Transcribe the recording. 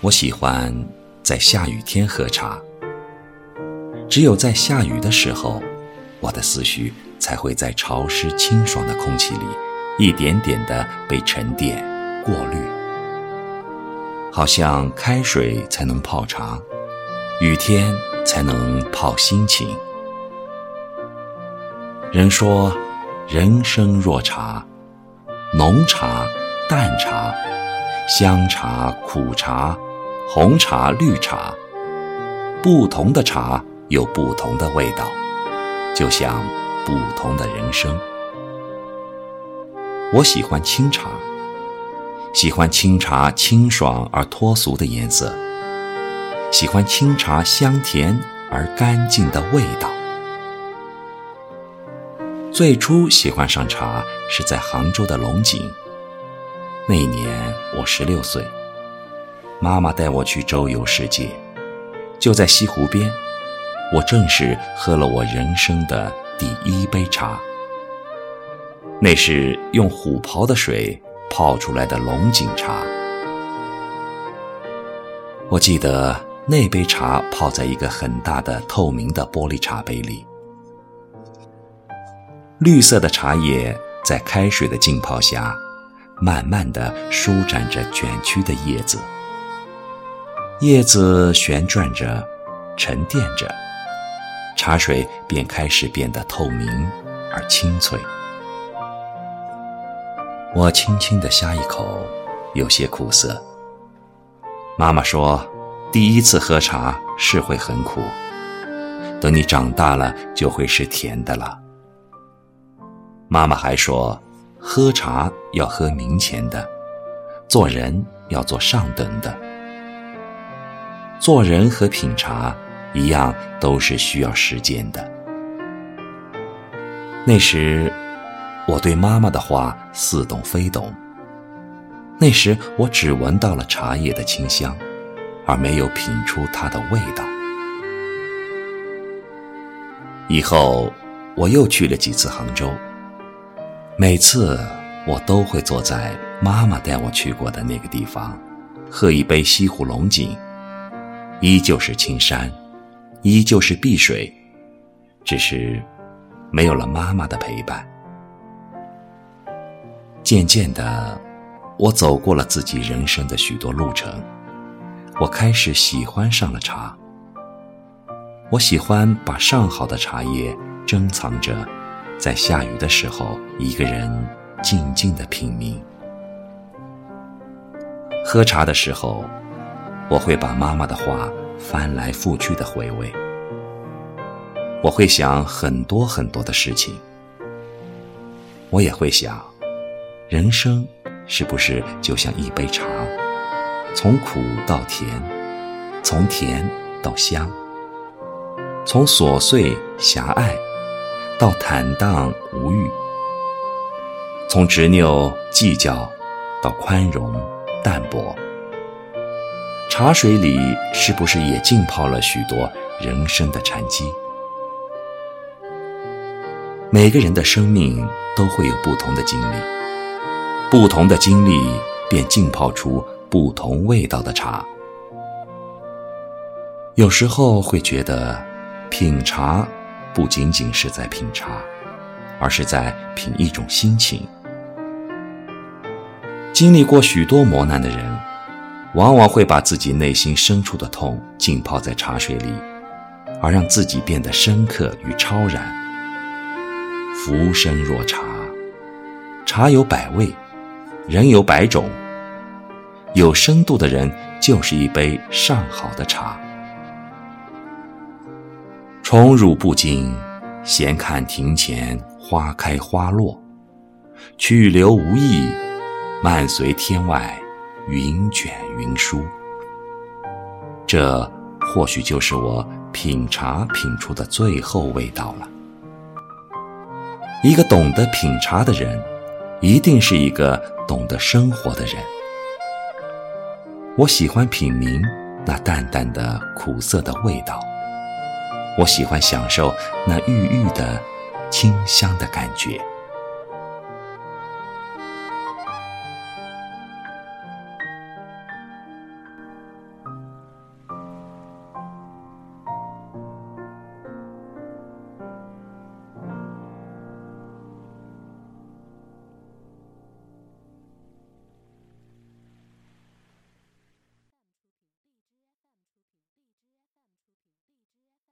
我喜欢在下雨天喝茶。只有在下雨的时候，我的思绪才会在潮湿清爽的空气里，一点点地被沉淀、过滤。好像开水才能泡茶，雨天才能泡心情。人说，人生若茶，浓茶、淡茶、香茶、苦茶、红茶、绿茶，不同的茶有不同的味道，就像不同的人生。我喜欢清茶。喜欢清茶清爽而脱俗的颜色，喜欢清茶香甜而干净的味道。最初喜欢上茶是在杭州的龙井。那年我十六岁，妈妈带我去周游世界，就在西湖边，我正式喝了我人生的第一杯茶。那是用虎刨的水。泡出来的龙井茶，我记得那杯茶泡在一个很大的透明的玻璃茶杯里，绿色的茶叶在开水的浸泡下，慢慢的舒展着卷曲的叶子，叶子旋转着，沉淀着，茶水便开始变得透明而清脆。我轻轻地呷一口，有些苦涩。妈妈说：“第一次喝茶是会很苦，等你长大了就会是甜的了。”妈妈还说：“喝茶要喝明前的，做人要做上等的。做人和品茶一样，都是需要时间的。”那时。我对妈妈的话似懂非懂。那时我只闻到了茶叶的清香，而没有品出它的味道。以后我又去了几次杭州，每次我都会坐在妈妈带我去过的那个地方，喝一杯西湖龙井，依旧是青山，依旧是碧水，只是没有了妈妈的陪伴。渐渐的，我走过了自己人生的许多路程，我开始喜欢上了茶。我喜欢把上好的茶叶珍藏着，在下雨的时候，一个人静静的品茗。喝茶的时候，我会把妈妈的话翻来覆去的回味，我会想很多很多的事情，我也会想。人生是不是就像一杯茶，从苦到甜，从甜到香，从琐碎狭隘到坦荡无欲，从执拗计较到宽容淡泊。茶水里是不是也浸泡了许多人生的禅机？每个人的生命都会有不同的经历。不同的经历，便浸泡出不同味道的茶。有时候会觉得，品茶不仅仅是在品茶，而是在品一种心情。经历过许多磨难的人，往往会把自己内心深处的痛浸泡在茶水里，而让自己变得深刻与超然。浮生若茶，茶有百味。人有百种，有深度的人就是一杯上好的茶。宠辱不惊，闲看庭前花开花落；去留无意，漫随天外云卷云舒。这或许就是我品茶品出的最后味道了。一个懂得品茶的人。一定是一个懂得生活的人。我喜欢品茗那淡淡的苦涩的味道，我喜欢享受那郁郁的清香的感觉。